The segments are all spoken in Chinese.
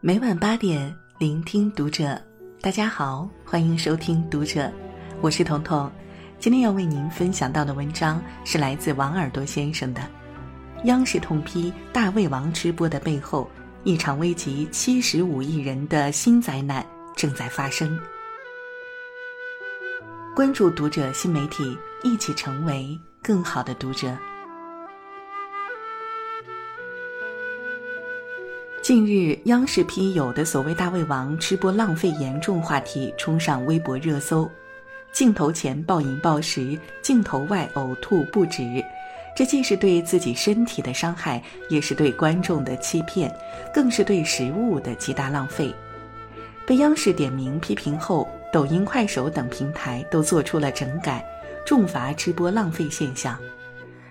每晚八点，聆听读者。大家好，欢迎收听读者，我是彤彤。今天要为您分享到的文章是来自王耳朵先生的。央视痛批大胃王吃播的背后，一场危及七十五亿人的新灾难正在发生。关注读者新媒体，一起成为更好的读者。近日，央视批有的所谓“大胃王”吃播浪费严重话题冲上微博热搜，镜头前暴饮暴食，镜头外呕吐不止，这既是对自己身体的伤害，也是对观众的欺骗，更是对食物的极大浪费。被央视点名批评后，抖音、快手等平台都做出了整改，重罚吃播浪费现象。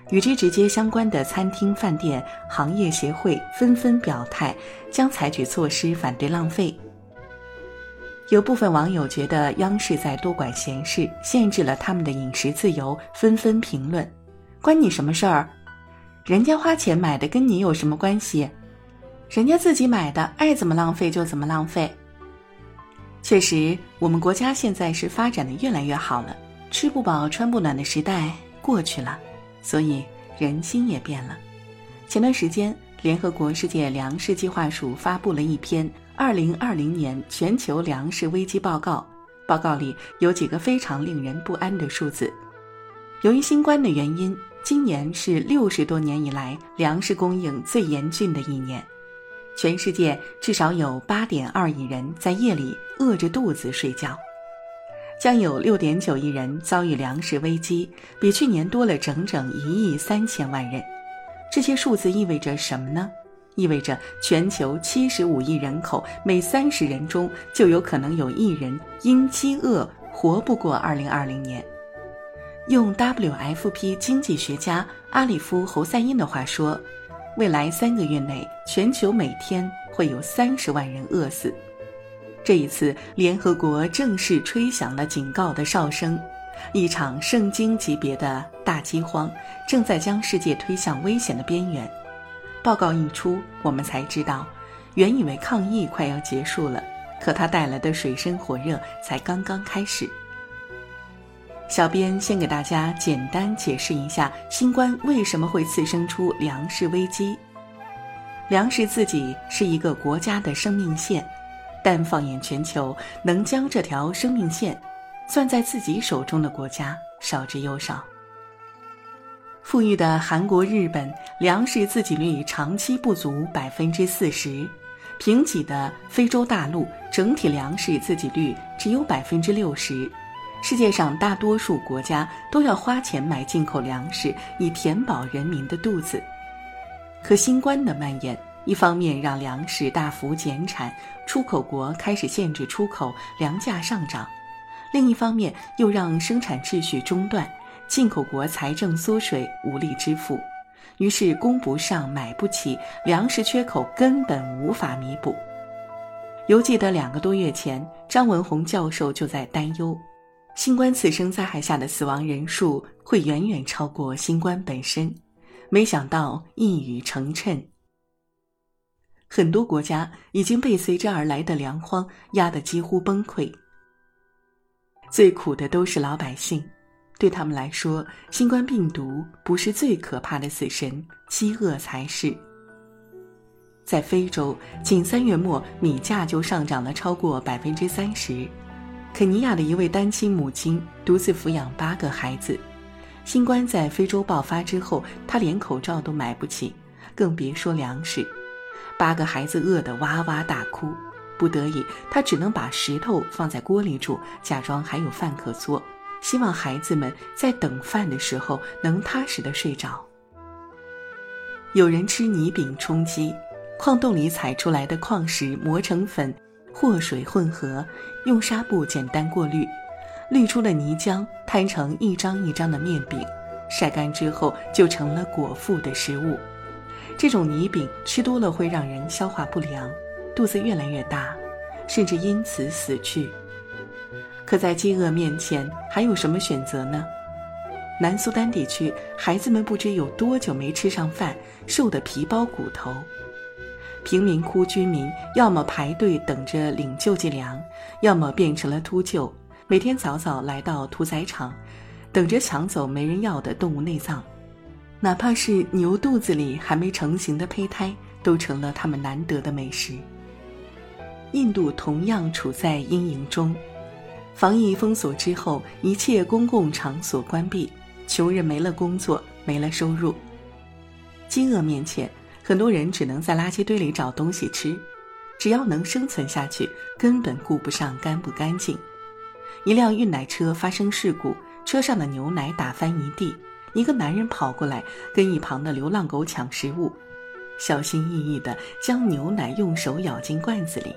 与之直接相关的餐厅、饭店行业协会纷纷表态，将采取措施反对浪费。有部分网友觉得央视在多管闲事，限制了他们的饮食自由，纷纷评论：“关你什么事儿？人家花钱买的，跟你有什么关系？人家自己买的，爱怎么浪费就怎么浪费。”确实，我们国家现在是发展的越来越好了，吃不饱穿不暖的时代过去了。所以人心也变了。前段时间，联合国世界粮食计划署发布了一篇《二零二零年全球粮食危机报告》，报告里有几个非常令人不安的数字。由于新冠的原因，今年是六十多年以来粮食供应最严峻的一年，全世界至少有八点二亿人在夜里饿着肚子睡觉。将有六点九亿人遭遇粮食危机，比去年多了整整一亿三千万人。这些数字意味着什么呢？意味着全球七十五亿人口，每三十人中就有可能有一人因饥饿活不过二零二零年。用 WFP 经济学家阿里夫·侯赛因的话说，未来三个月内，全球每天会有三十万人饿死。这一次，联合国正式吹响了警告的哨声，一场圣经级别的大饥荒正在将世界推向危险的边缘。报告一出，我们才知道，原以为抗疫快要结束了，可它带来的水深火热才刚刚开始。小编先给大家简单解释一下，新冠为什么会滋生出粮食危机。粮食自己是一个国家的生命线。但放眼全球，能将这条生命线攥在自己手中的国家少之又少。富裕的韩国、日本粮食自给率长期不足百分之四十，贫瘠的非洲大陆整体粮食自给率只有百分之六十。世界上大多数国家都要花钱买进口粮食，以填饱人民的肚子。可新冠的蔓延。一方面让粮食大幅减产，出口国开始限制出口，粮价上涨；另一方面又让生产秩序中断，进口国财政缩水，无力支付，于是供不上，买不起，粮食缺口根本无法弥补。犹记得两个多月前，张文宏教授就在担忧，新冠次生灾害下的死亡人数会远远超过新冠本身，没想到一语成谶。很多国家已经被随之而来的粮荒压得几乎崩溃。最苦的都是老百姓，对他们来说，新冠病毒不是最可怕的死神，饥饿才是。在非洲，仅三月末，米价就上涨了超过百分之三十。肯尼亚的一位单亲母亲独自抚养八个孩子，新冠在非洲爆发之后，她连口罩都买不起，更别说粮食。八个孩子饿得哇哇大哭，不得已，他只能把石头放在锅里煮，假装还有饭可做，希望孩子们在等饭的时候能踏实的睡着。有人吃泥饼充饥，矿洞里采出来的矿石磨成粉，和水混合，用纱布简单过滤，滤出了泥浆，摊成一张一张的面饼，晒干之后就成了果腹的食物。这种泥饼吃多了会让人消化不良，肚子越来越大，甚至因此死去。可在饥饿面前，还有什么选择呢？南苏丹地区孩子们不知有多久没吃上饭，瘦得皮包骨头。贫民窟居民要么排队等着领救济粮，要么变成了秃鹫，每天早早来到屠宰场，等着抢走没人要的动物内脏，哪怕是牛肚子里还没成型的胚胎，都成了他们难得的美食。印度同样处在阴影中，防疫封锁之后，一切公共场所关闭，穷人没了工作，没了收入。饥饿面前，很多人只能在垃圾堆里找东西吃，只要能生存下去，根本顾不上干不干净。一辆运奶车发生事故，车上的牛奶打翻一地，一个男人跑过来跟一旁的流浪狗抢食物，小心翼翼地将牛奶用手舀进罐子里。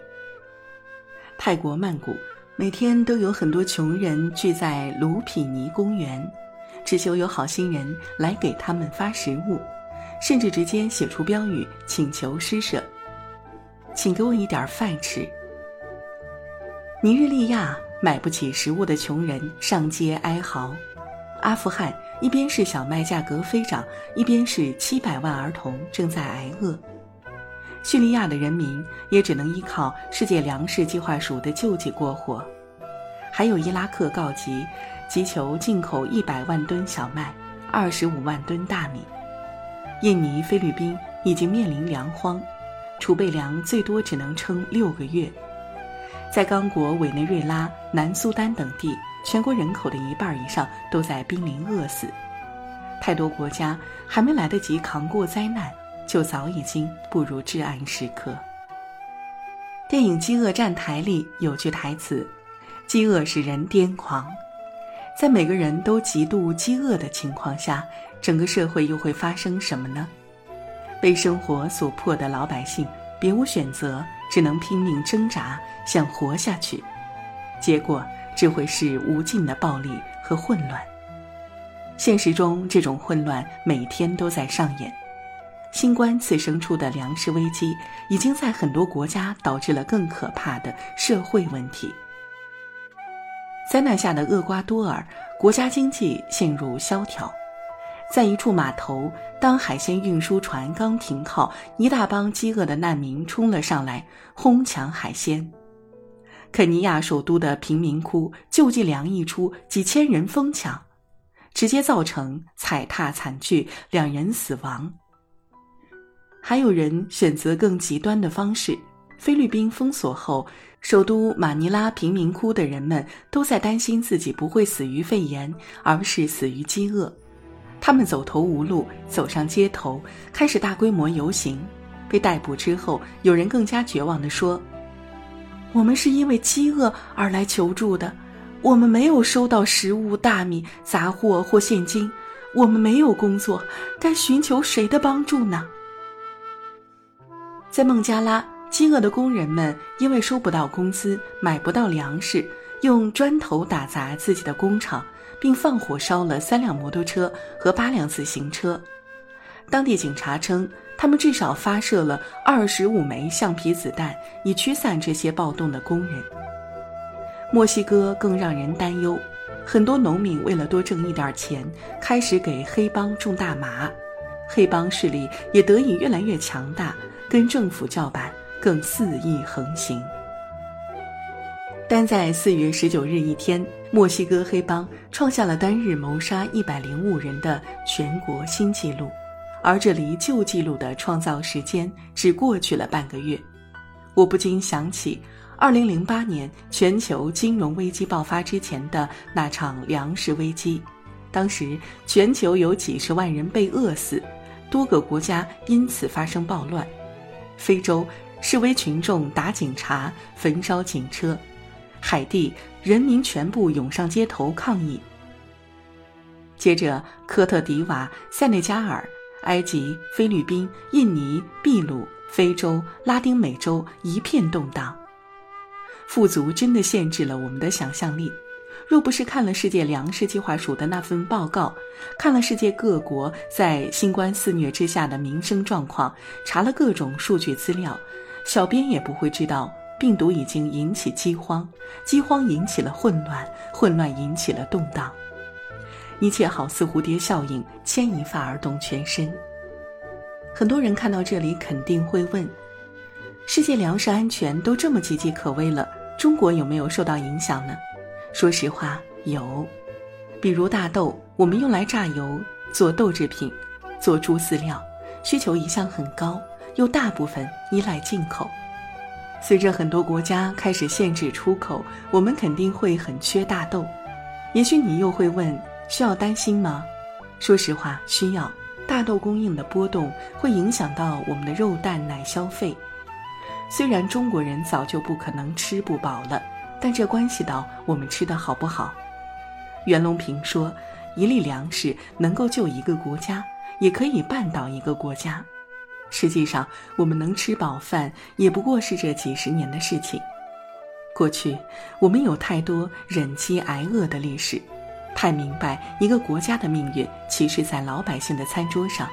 泰国曼谷每天都有很多穷人聚在卢匹尼公园，只求有好心人来给他们发食物，甚至直接写出标语请求施舍，请给我一点饭吃。尼日利亚买不起食物的穷人上街哀嚎，阿富汗一边是小麦价格飞涨，一边是七百万儿童正在挨饿。叙利亚的人民也只能依靠世界粮食计划署的救济过活，还有伊拉克告急，急求进口一百万吨小麦，二十五万吨大米。印尼、菲律宾已经面临粮荒，储备粮最多只能撑六个月。在刚果、委内瑞拉、南苏丹等地，全国人口的一半以上都在濒临饿死。太多国家还没来得及扛过灾难。就早已经步入至暗时刻。电影《饥饿站台》里有句台词：“饥饿使人癫狂。”在每个人都极度饥饿的情况下，整个社会又会发生什么呢？被生活所迫的老百姓别无选择，只能拼命挣扎，想活下去。结果只会是无尽的暴力和混乱。现实中，这种混乱每天都在上演。新冠次生出的粮食危机，已经在很多国家导致了更可怕的社会问题。灾难下的厄瓜多尔国家经济陷入萧条，在一处码头，当海鲜运输船刚停靠，一大帮饥饿的难民冲了上来，哄抢海鲜。肯尼亚首都的贫民窟，救济粮一出，几千人疯抢，直接造成踩踏惨剧，两人死亡。还有人选择更极端的方式。菲律宾封锁后，首都马尼拉贫民窟的人们都在担心自己不会死于肺炎，而是死于饥饿。他们走投无路，走上街头，开始大规模游行。被逮捕之后，有人更加绝望地说：“我们是因为饥饿而来求助的，我们没有收到食物、大米、杂货或现金，我们没有工作，该寻求谁的帮助呢？”在孟加拉，饥饿的工人们因为收不到工资、买不到粮食，用砖头打砸自己的工厂，并放火烧了三辆摩托车和八辆自行车。当地警察称，他们至少发射了二十五枚橡皮子弹，以驱散这些暴动的工人。墨西哥更让人担忧，很多农民为了多挣一点钱，开始给黑帮种大麻，黑帮势力也得以越来越强大。跟政府叫板，更肆意横行。单在四月十九日一天，墨西哥黑帮创下了单日谋杀一百零五人的全国新纪录，而这离旧纪录的创造时间只过去了半个月。我不禁想起，二零零八年全球金融危机爆发之前的那场粮食危机，当时全球有几十万人被饿死，多个国家因此发生暴乱。非洲示威群众打警察、焚烧警车；海地人民全部涌上街头抗议。接着，科特迪瓦、塞内加尔、埃及、菲律宾、印尼、秘鲁、非洲、拉丁美洲一片动荡。富足真的限制了我们的想象力。若不是看了世界粮食计划署的那份报告，看了世界各国在新冠肆虐之下的民生状况，查了各种数据资料，小编也不会知道病毒已经引起饥荒，饥荒引起了混乱，混乱引起了动荡，一切好似蝴蝶效应，牵一发而动全身。很多人看到这里肯定会问：世界粮食安全都这么岌岌可危了，中国有没有受到影响呢？说实话，有。比如大豆，我们用来榨油、做豆制品、做猪饲料，需求一向很高，又大部分依赖进口。随着很多国家开始限制出口，我们肯定会很缺大豆。也许你又会问：需要担心吗？说实话，需要。大豆供应的波动会影响到我们的肉蛋奶消费。虽然中国人早就不可能吃不饱了，但这关系到我们吃的好不好。袁隆平说：“一粒粮食能够救一个国家，也可以绊倒一个国家。”实际上，我们能吃饱饭，也不过是这几十年的事情。过去，我们有太多忍饥挨饿的历史，太明白一个国家的命运其实在老百姓的餐桌上。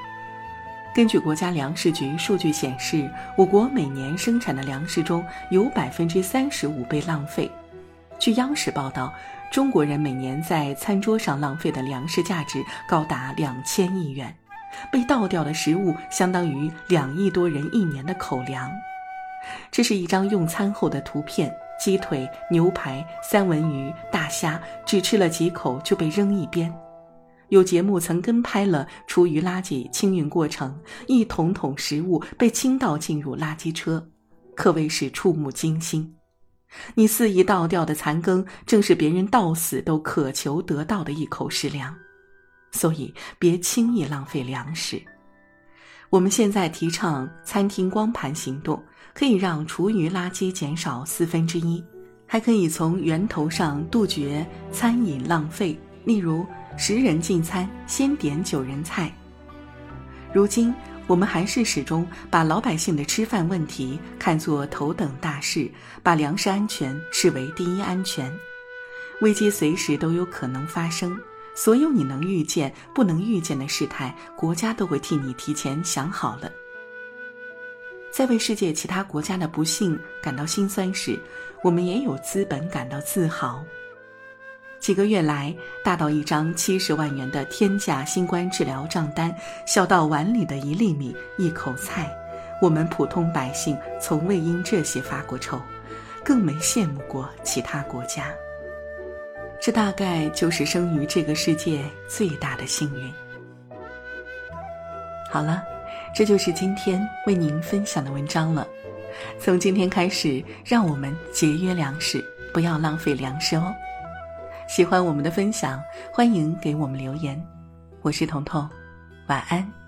根据国家粮食局数据显示，我国每年生产的粮食中有百分之三十五被浪费。据央视报道，中国人每年在餐桌上浪费的粮食价值高达两千亿元。被倒掉的食物相当于两亿多人一年的口粮。这是一张用餐后的图片：鸡腿、牛排、三文鱼、大虾，只吃了几口就被扔一边。有节目曾跟拍了厨余垃圾清运过程，一桶桶食物被倾倒进入垃圾车，可谓是触目惊心。你肆意倒掉的残羹，正是别人到死都渴求得到的一口食粮。所以，别轻易浪费粮食。我们现在提倡餐厅光盘行动，可以让厨余垃圾减少四分之一，还可以从源头上杜绝餐饮浪费。例如，十人进餐先点九人菜。如今，我们还是始终把老百姓的吃饭问题看作头等大事，把粮食安全视为第一安全。危机随时都有可能发生。所有你能预见、不能预见的事态，国家都会替你提前想好了。在为世界其他国家的不幸感到心酸时，我们也有资本感到自豪。几个月来，大到一张七十万元的天价新冠治疗账单，小到碗里的一粒米、一口菜，我们普通百姓从未因这些发过愁，更没羡慕过其他国家。这大概就是生于这个世界最大的幸运。好了，这就是今天为您分享的文章了。从今天开始，让我们节约粮食，不要浪费粮食哦。喜欢我们的分享，欢迎给我们留言。我是彤彤，晚安。